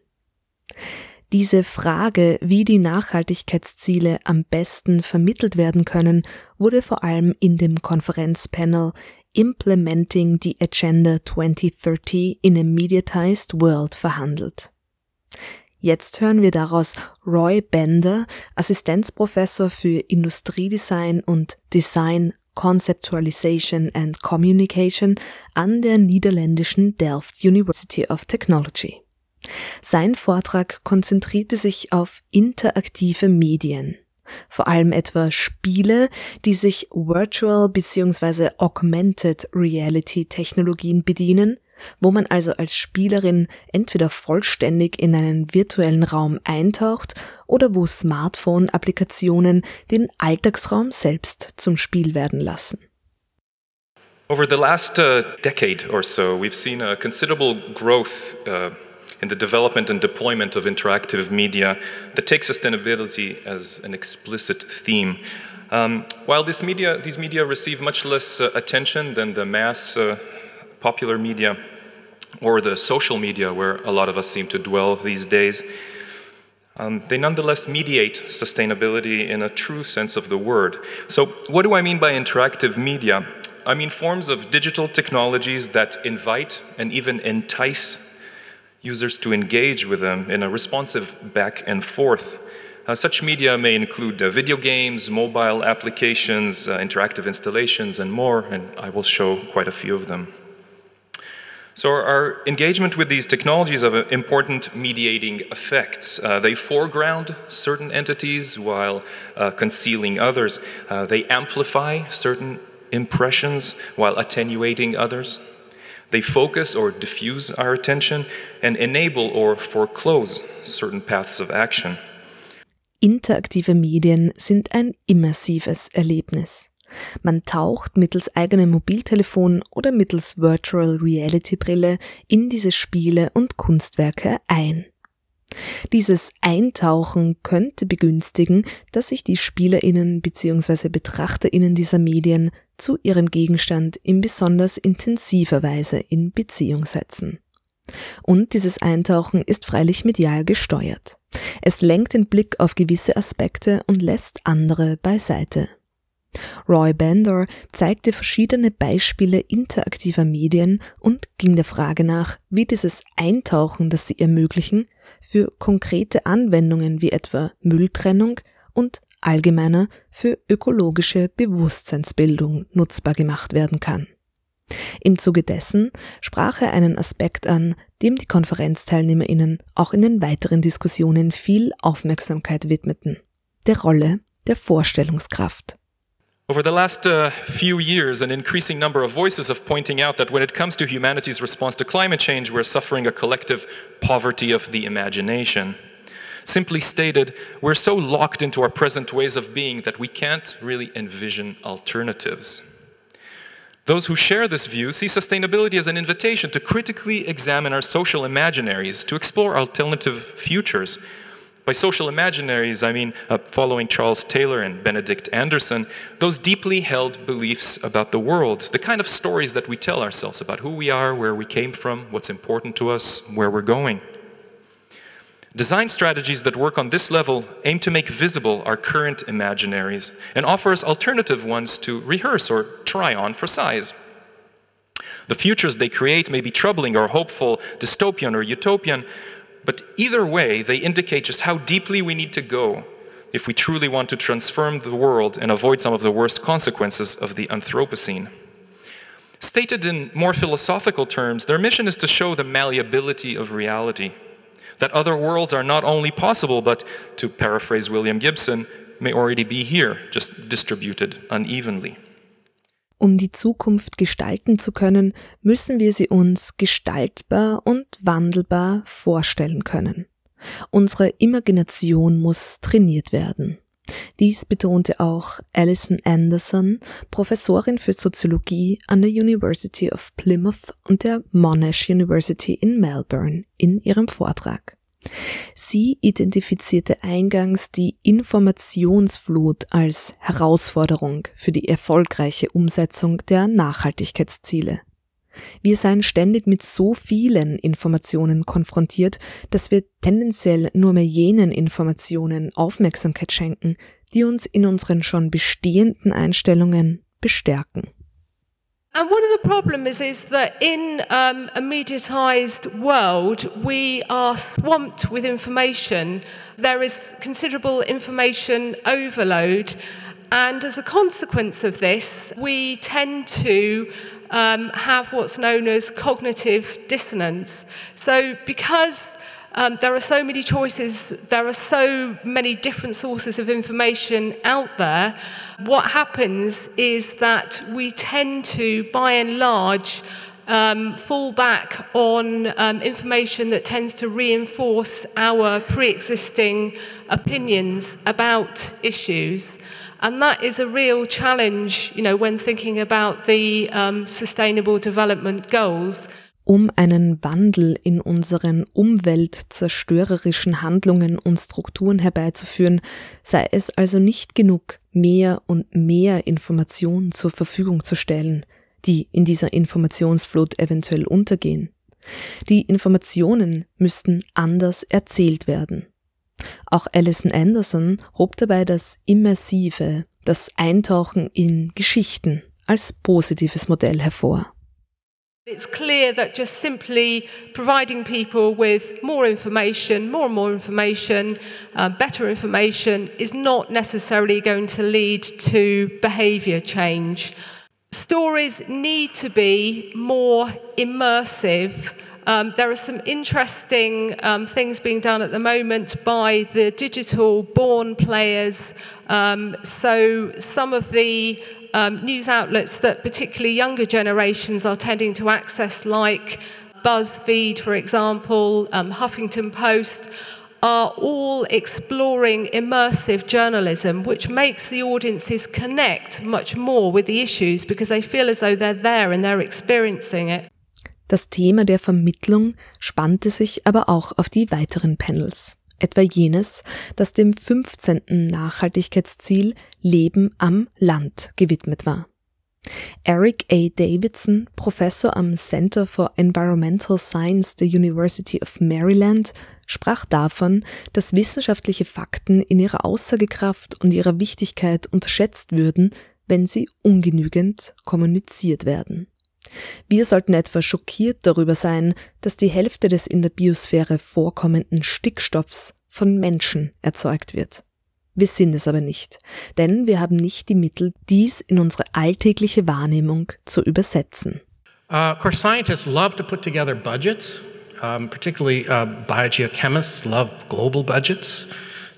A: Diese Frage, wie die Nachhaltigkeitsziele am besten vermittelt werden können, wurde vor allem in dem Konferenzpanel Implementing the Agenda 2030 in a Mediatized World verhandelt. Jetzt hören wir daraus Roy Bender, Assistenzprofessor für Industriedesign und Design Conceptualization and Communication an der niederländischen Delft University of Technology. Sein Vortrag konzentrierte sich auf interaktive Medien, vor allem etwa Spiele, die sich Virtual bzw. Augmented Reality Technologien bedienen wo man also als Spielerin entweder vollständig in einen virtuellen Raum eintaucht oder wo Smartphone-Applikationen den Alltagsraum selbst zum Spiel werden lassen.
K: Over the last uh, decade or so, we've seen a considerable growth uh, in the development and deployment of interactive media that takes sustainability as an explicit theme. Um, while media, these media receive much less uh, attention than the mass uh, popular media or the social media where a lot of us seem to dwell these days, um, they nonetheless mediate sustainability in a true sense of the word. So, what do I mean by interactive media? I mean forms of digital technologies that invite and even entice users to engage with them in a responsive back and forth. Uh, such media may include uh, video games, mobile applications, uh, interactive installations, and more, and I will show quite a few of them. So, our engagement with these technologies have important mediating effects. Uh, they foreground certain entities while uh, concealing others, uh, they amplify certain impressions while attenuating others. They focus or diffuse our attention and enable or foreclose certain paths of action.
A: Interaktive Medien sind ein immersives Erlebnis. Man taucht mittels eigenem Mobiltelefon oder mittels Virtual Reality Brille in diese Spiele und Kunstwerke ein. Dieses Eintauchen könnte begünstigen, dass sich die Spielerinnen bzw. Betrachterinnen dieser Medien zu ihrem Gegenstand in besonders intensiver Weise in Beziehung setzen. Und dieses Eintauchen ist freilich medial gesteuert. Es lenkt den Blick auf gewisse Aspekte und lässt andere beiseite. Roy Bender zeigte verschiedene Beispiele interaktiver Medien und ging der Frage nach, wie dieses Eintauchen, das sie ermöglichen, für konkrete Anwendungen wie etwa Mülltrennung und allgemeiner für ökologische Bewusstseinsbildung nutzbar gemacht werden kann. Im Zuge dessen sprach er einen Aspekt an, dem die Konferenzteilnehmerinnen auch in den weiteren Diskussionen viel Aufmerksamkeit widmeten, der Rolle der Vorstellungskraft.
K: Over the last uh, few years, an increasing number of voices have pointing out that when it comes to humanity's response to climate change, we're suffering a collective poverty of the imagination. Simply stated, we're so locked into our present ways of being that we can't really envision alternatives. Those who share this view see sustainability as an invitation to critically examine our social imaginaries, to explore alternative futures. By social imaginaries, I mean, uh, following Charles Taylor and Benedict Anderson, those deeply held beliefs about the world, the kind of stories that we tell ourselves about who we are, where we came from, what's important to us, where we're going. Design strategies that work on this level aim to make visible our current imaginaries and offer us alternative ones to rehearse or try on for size. The futures they create may be troubling or hopeful, dystopian or utopian, but either way, they indicate just how deeply we need to go if we truly want to transform the world and avoid some of the worst consequences of the Anthropocene. Stated in more philosophical terms, their mission is to show the malleability of reality that other worlds are not only possible, but, to paraphrase William Gibson, may already be here, just distributed unevenly.
A: Um die Zukunft gestalten zu können, müssen wir sie uns gestaltbar und wandelbar vorstellen können. Unsere Imagination muss trainiert werden. Dies betonte auch Alison Anderson, Professorin für Soziologie an der University of Plymouth und der Monash University in Melbourne in ihrem Vortrag. Sie identifizierte eingangs die Informationsflut als Herausforderung für die erfolgreiche Umsetzung der Nachhaltigkeitsziele. Wir seien ständig mit so vielen Informationen konfrontiert, dass wir tendenziell nur mehr jenen Informationen Aufmerksamkeit schenken, die uns in unseren schon bestehenden Einstellungen bestärken.
L: And one of the problems is, is that in um, a mediatized world, we are swamped with information. There is considerable information overload. And as a consequence of this, we tend to um, have what's known as cognitive dissonance. So, because um, there are so many choices, there are so many different sources of information out there, what happens is that we tend to, by and large, um, fall back on um, information that tends to reinforce our pre existing opinions about issues. And that is a real challenge, you know, when thinking about the um, Sustainable Development Goals.
A: Um einen Wandel in unseren umweltzerstörerischen Handlungen und Strukturen herbeizuführen, sei es also nicht genug, mehr und mehr Informationen zur Verfügung zu stellen, die in dieser Informationsflut eventuell untergehen. Die Informationen müssten anders erzählt werden. Auch Alison Anderson hob dabei das Immersive, das Eintauchen in Geschichten als positives Modell hervor.
L: It's clear that just simply providing people with more information, more and more information, uh, better information, is not necessarily going to lead to behaviour change. Stories need to be more immersive. Um, there are some interesting um, things being done at the moment by the digital born players. Um, so, some of the um, news outlets that particularly younger generations are tending to access, like BuzzFeed, for example, um, Huffington Post, are all exploring immersive journalism, which makes the audiences connect much more with the issues because they feel as though they're there and they're experiencing it.
A: Das Thema der Vermittlung spannte sich aber auch auf die weiteren Panels etwa jenes, das dem 15. Nachhaltigkeitsziel Leben am Land gewidmet war. Eric A. Davidson, Professor am Center for Environmental Science der University of Maryland, sprach davon, dass wissenschaftliche Fakten in ihrer Aussagekraft und ihrer Wichtigkeit unterschätzt würden, wenn sie ungenügend kommuniziert werden. Wir sollten etwa schockiert darüber sein, dass die Hälfte des in der Biosphäre vorkommenden Stickstoffs von Menschen erzeugt wird. Wir sind es aber nicht, denn wir haben nicht die Mittel, dies in unsere alltägliche Wahrnehmung zu übersetzen.
M: Uh, of course, scientists love to put together budgets. Um, particularly, uh, biogeochemists love global budgets.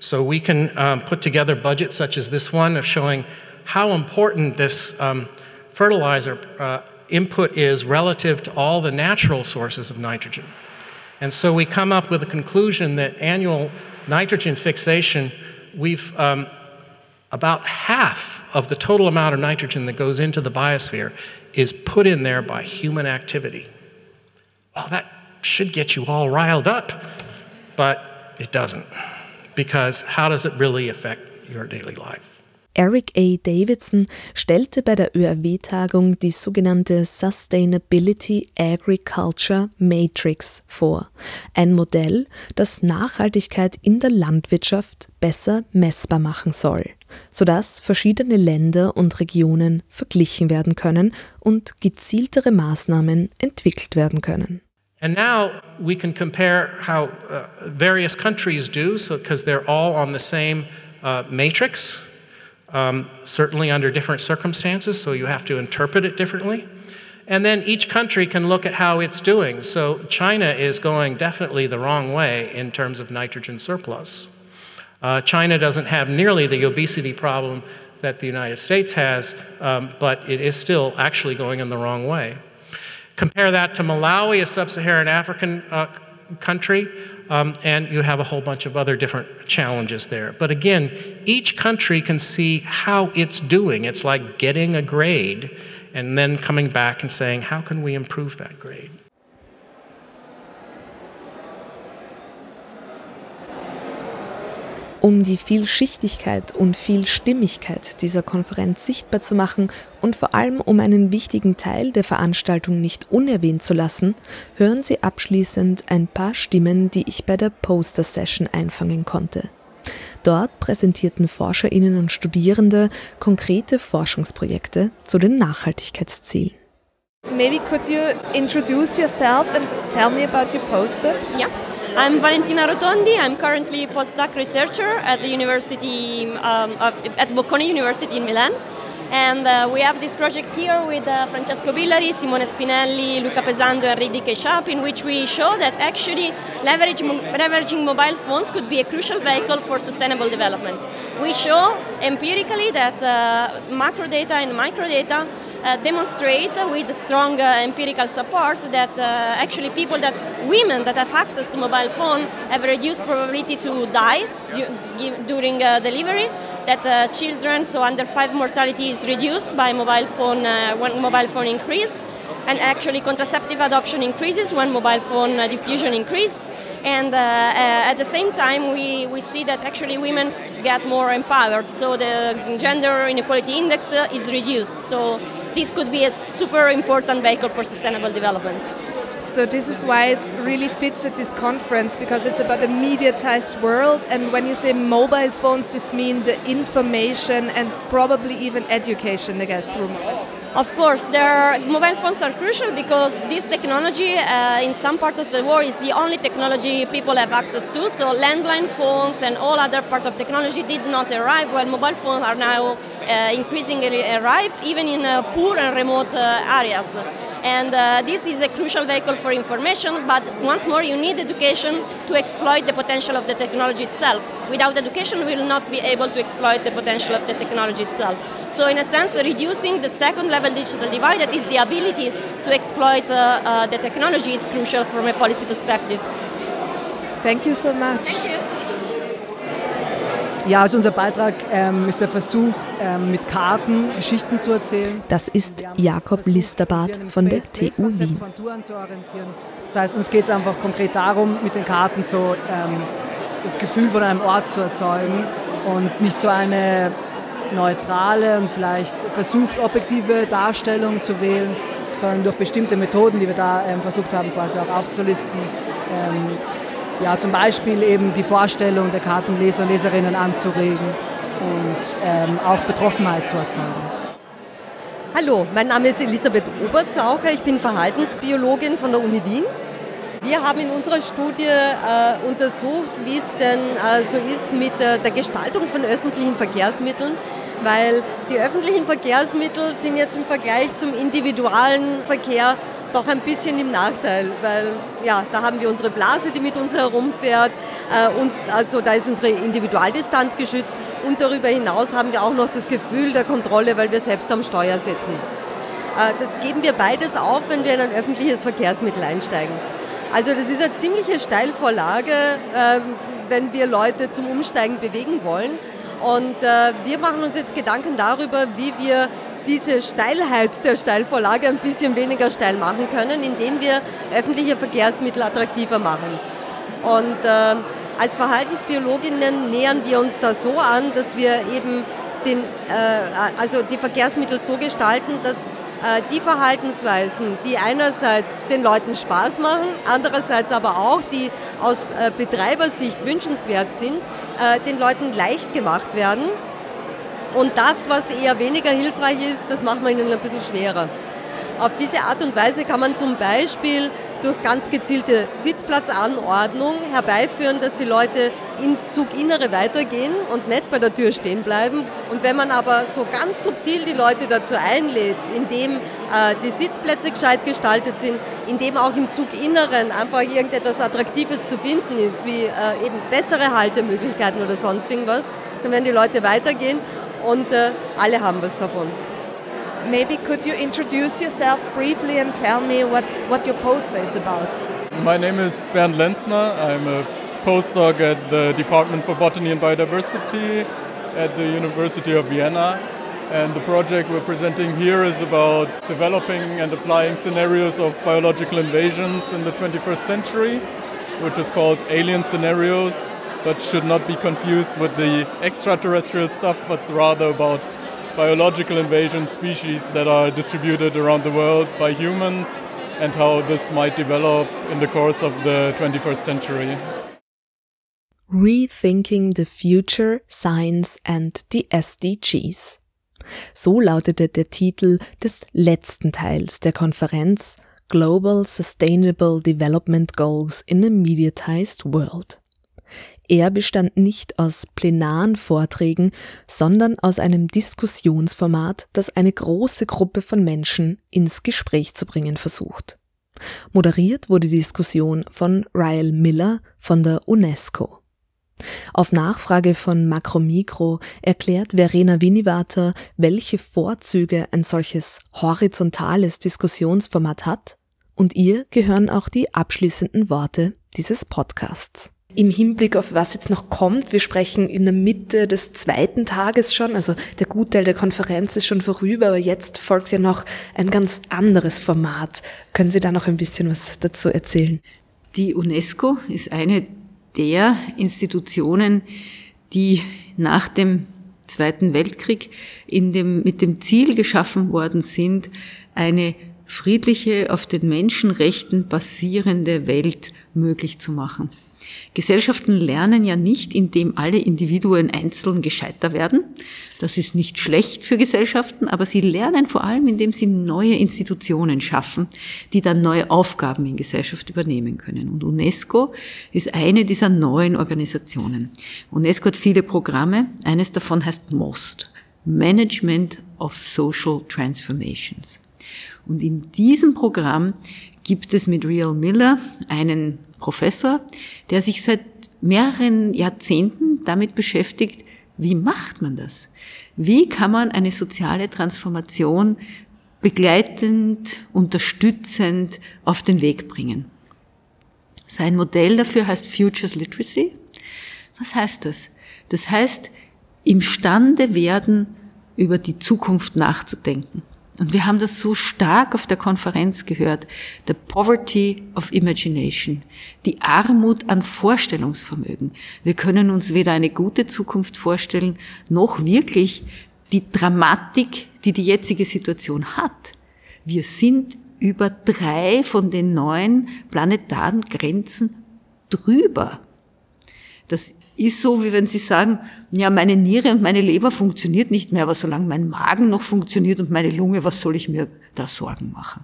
M: So we can um, put together budgets such as this one of showing how important this um, fertilizer uh, input is relative to all the natural sources of nitrogen. And so we come up with a conclusion that annual nitrogen fixation, we've um, about half of the total amount of nitrogen that goes into the biosphere is put in there by human activity. Well, that should get you all riled up, but it doesn't. Because how does it really affect your daily life?
A: Eric A. Davidson stellte bei der ÖRW-Tagung die sogenannte Sustainability Agriculture Matrix vor, ein Modell, das Nachhaltigkeit in der Landwirtschaft besser messbar machen soll, sodass verschiedene Länder und Regionen verglichen werden können und gezieltere Maßnahmen entwickelt werden können.
M: And now we can compare how uh, various countries do, so because they're all on the same uh, matrix. Um, certainly under different circumstances, so you have to interpret it differently. And then each country can look at how it's doing. So China is going definitely the wrong way in terms of nitrogen surplus. Uh, China doesn't have nearly the obesity problem that the United States has, um, but it is still actually going in the wrong way. Compare that to Malawi, a sub Saharan African uh, country um, and you have a whole bunch of other different challenges there. But again, each country can see how it's doing. It's like getting a grade and then coming back and saying, how can we improve that grade?
A: Um die Vielschichtigkeit und Vielstimmigkeit dieser Konferenz sichtbar zu machen und vor allem um einen wichtigen Teil der Veranstaltung nicht unerwähnt zu lassen, hören Sie abschließend ein paar Stimmen, die ich bei der Poster Session einfangen konnte. Dort präsentierten Forscherinnen und Studierende konkrete Forschungsprojekte zu den Nachhaltigkeitszielen.
D: Maybe could you introduce yourself and tell me about your poster?
N: Yeah. I'm Valentina Rotondi. I'm currently a postdoc researcher at the University um, at Bocconi University in Milan. And uh, we have this project here with uh, Francesco Billari, Simone Spinelli, Luca Pesando, and Ridi Keshap, in which we show that actually leverage, leveraging mobile phones could be a crucial vehicle for sustainable development. We show empirically that uh, macro data and micro data uh, demonstrate with strong uh, empirical support that uh, actually people that women that have access to mobile phone have reduced probability to die during uh, delivery that children so under 5 mortality is reduced by mobile phone when mobile phone increase and actually contraceptive adoption increases when mobile phone diffusion increase. And uh, uh, at the same time we, we see that actually women get more empowered. So the gender inequality index uh, is reduced. So this could be a super important vehicle for sustainable development.
D: So this is why it really fits at this conference because it's about a mediatized world. And when you say mobile phones this means the information and probably even education they get through mobile
N: of course, their mobile phones are crucial because this technology uh, in some parts of the world is the only technology people have access to. So landline phones and all other part of technology did not arrive, while mobile phones are now uh, increasingly arrive, even in uh, poor and remote uh, areas. And uh, this is a crucial vehicle for information, but once more, you need education to exploit the potential of the technology itself. Without education, we will not be able to exploit the potential of the technology itself. So, in a sense, reducing the second level digital divide, that is the ability to exploit uh, uh, the technology, is crucial from a policy perspective.
D: Thank you so much.
O: Ja, also unser Beitrag ähm, ist der Versuch, ähm, mit Karten Geschichten zu erzählen.
A: Das ist Jakob Listerbart von der TU Wien.
O: Das heißt, uns geht es einfach konkret darum, mit den Karten so ähm, das Gefühl von einem Ort zu erzeugen und nicht so eine neutrale und vielleicht versucht objektive Darstellung zu wählen, sondern durch bestimmte Methoden, die wir da ähm, versucht haben, quasi auch aufzulisten, ähm, ja, zum Beispiel eben die Vorstellung der Kartenleser und Leserinnen anzuregen und ähm, auch Betroffenheit zu erzeugen.
P: Hallo, mein Name ist Elisabeth Oberzaucher, ich bin Verhaltensbiologin von der Uni Wien. Wir haben in unserer Studie äh, untersucht, wie es denn äh, so ist mit äh, der Gestaltung von öffentlichen Verkehrsmitteln, weil die öffentlichen Verkehrsmittel sind jetzt im Vergleich zum individualen Verkehr doch ein bisschen im Nachteil, weil ja, da haben wir unsere Blase, die mit uns herumfährt äh, und also da ist unsere Individualdistanz geschützt und darüber hinaus haben wir auch noch das Gefühl der Kontrolle, weil wir selbst am Steuer sitzen. Äh, das geben wir beides auf, wenn wir in ein öffentliches Verkehrsmittel einsteigen. Also das ist eine ziemliche Steilvorlage, äh, wenn wir Leute zum Umsteigen bewegen wollen. Und äh, wir machen uns jetzt Gedanken darüber, wie wir diese Steilheit der Steilvorlage ein bisschen weniger steil machen können, indem wir öffentliche Verkehrsmittel attraktiver machen. Und äh, als Verhaltensbiologinnen nähern wir uns da so an, dass wir eben den, äh, also die Verkehrsmittel so gestalten, dass äh, die Verhaltensweisen, die einerseits den Leuten Spaß machen, andererseits aber auch, die aus äh, Betreibersicht wünschenswert sind, äh, den Leuten leicht gemacht werden. Und das, was eher weniger hilfreich ist, das macht man ihnen ein bisschen schwerer. Auf diese Art und Weise kann man zum Beispiel durch ganz gezielte Sitzplatzanordnung herbeiführen, dass die Leute ins Zuginnere weitergehen und nicht bei der Tür stehen bleiben. Und wenn man aber so ganz subtil die Leute dazu einlädt, indem äh, die Sitzplätze gescheit gestaltet sind, indem auch im Zuginneren einfach irgendetwas Attraktives zu finden ist, wie äh, eben bessere Haltemöglichkeiten oder sonst irgendwas, dann werden die Leute weitergehen und äh, alle haben was davon.
Q: Maybe could you introduce yourself briefly and tell me what, what your poster is about?
R: My name is Bernd Lenzner. I'm a postdoc at the Department for Botany and Biodiversity at the University of Vienna. And the project we're presenting here is about developing and applying scenarios of biological invasions in the 21st century, which is called alien scenarios, but should not be confused with the extraterrestrial stuff, but rather about biological invasion species that are distributed around the world by humans and how this might develop in the course of the 21st century.
A: Rethinking the Future, Science and the SDGs. So lautete der Titel des letzten Teils der Konferenz Global Sustainable Development Goals in a Mediatized World. Er bestand nicht aus plenaren Vorträgen, sondern aus einem Diskussionsformat, das eine große Gruppe von Menschen ins Gespräch zu bringen versucht. Moderiert wurde die Diskussion von Ryle Miller von der UNESCO. Auf Nachfrage von Makromikro erklärt Verena Winivater, welche Vorzüge ein solches horizontales Diskussionsformat hat, und ihr gehören auch die abschließenden Worte dieses Podcasts im Hinblick auf was jetzt noch kommt. Wir sprechen in der Mitte des zweiten Tages schon, also der Gutteil der Konferenz ist schon vorüber, aber jetzt folgt ja noch ein ganz anderes Format. Können Sie da noch ein bisschen was dazu erzählen?
B: Die UNESCO ist eine der Institutionen, die nach dem Zweiten Weltkrieg dem, mit dem Ziel geschaffen worden sind, eine friedliche, auf den Menschenrechten basierende Welt möglich zu machen. Gesellschaften lernen ja nicht, indem alle Individuen einzeln gescheiter werden. Das ist nicht schlecht für Gesellschaften, aber sie lernen vor allem, indem sie neue Institutionen schaffen, die dann neue Aufgaben in Gesellschaft übernehmen können. Und UNESCO ist eine dieser neuen Organisationen. UNESCO hat viele Programme. Eines davon heißt MOST, Management of Social Transformations. Und in diesem Programm gibt es mit Real Miller einen Professor, der sich seit mehreren Jahrzehnten damit beschäftigt, wie macht man das? Wie kann man eine soziale Transformation begleitend, unterstützend auf den Weg bringen? Sein Modell dafür heißt Futures Literacy. Was heißt das? Das heißt, imstande werden, über die Zukunft nachzudenken. Und wir haben das so stark auf der Konferenz gehört. The poverty of imagination. Die Armut an Vorstellungsvermögen. Wir können uns weder eine gute Zukunft vorstellen, noch wirklich die Dramatik, die die jetzige Situation hat. Wir sind über drei von den neun planetaren Grenzen drüber. Das ist so, wie wenn Sie sagen, ja, meine Niere und meine Leber funktioniert nicht mehr, aber solange mein Magen noch funktioniert und meine Lunge, was soll ich mir da Sorgen machen?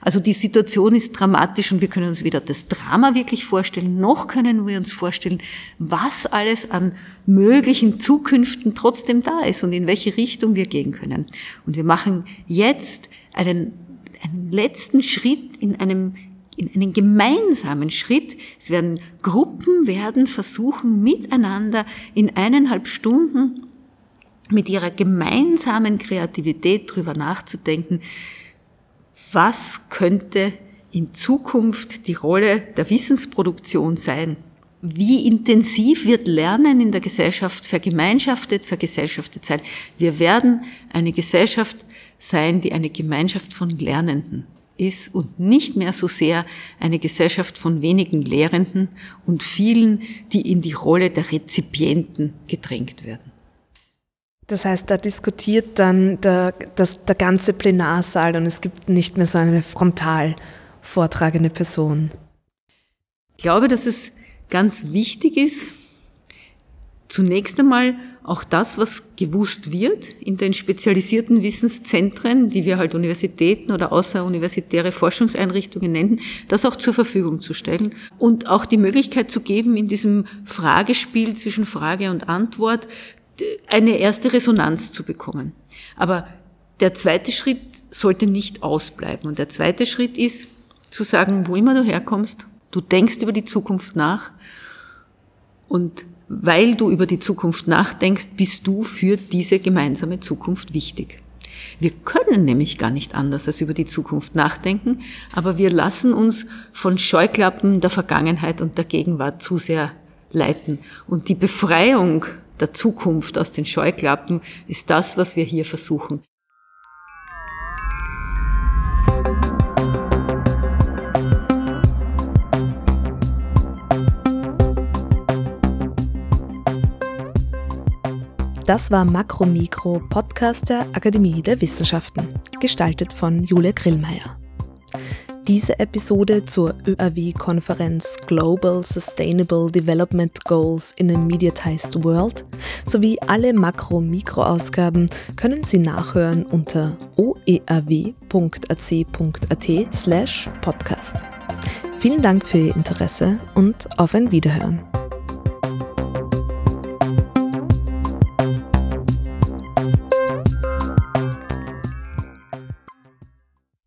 B: Also die Situation ist dramatisch und wir können uns weder das Drama wirklich vorstellen, noch können wir uns vorstellen, was alles an möglichen Zukünften trotzdem da ist und in welche Richtung wir gehen können. Und wir machen jetzt einen, einen letzten Schritt in einem in einen gemeinsamen Schritt. Es werden Gruppen werden versuchen, miteinander in eineinhalb Stunden mit ihrer gemeinsamen Kreativität drüber nachzudenken, was könnte in Zukunft die Rolle der Wissensproduktion sein? Wie intensiv wird Lernen in der Gesellschaft vergemeinschaftet, vergesellschaftet sein? Wir werden eine Gesellschaft sein, die eine Gemeinschaft von Lernenden ist und nicht mehr so sehr eine Gesellschaft von wenigen Lehrenden und vielen, die in die Rolle der Rezipienten gedrängt werden.
D: Das heißt, da diskutiert dann der, das, der ganze Plenarsaal und es gibt nicht mehr so eine frontal vortragende Person.
B: Ich glaube, dass es ganz wichtig ist, zunächst einmal auch das, was gewusst wird in den spezialisierten Wissenszentren, die wir halt Universitäten oder außeruniversitäre Forschungseinrichtungen nennen, das auch zur Verfügung zu stellen und auch die Möglichkeit zu geben, in diesem Fragespiel zwischen Frage und Antwort eine erste Resonanz zu bekommen. Aber der zweite Schritt sollte nicht ausbleiben. Und der zweite Schritt ist zu sagen, wo immer du herkommst, du denkst über die Zukunft nach und weil du über die Zukunft nachdenkst, bist du für diese gemeinsame Zukunft wichtig. Wir können nämlich gar nicht anders als über die Zukunft nachdenken, aber wir lassen uns von Scheuklappen der Vergangenheit und der Gegenwart zu sehr leiten. Und die Befreiung der Zukunft aus den Scheuklappen ist das, was wir hier versuchen.
A: Das war Makromikro, Podcast der Akademie der Wissenschaften, gestaltet von Julia Grillmeier. Diese Episode zur ÖAW-Konferenz Global Sustainable Development Goals in a Mediatized World sowie alle Makro-Mikro-Ausgaben können Sie nachhören unter oeaw.ac.at slash podcast. Vielen Dank für Ihr Interesse und auf ein Wiederhören.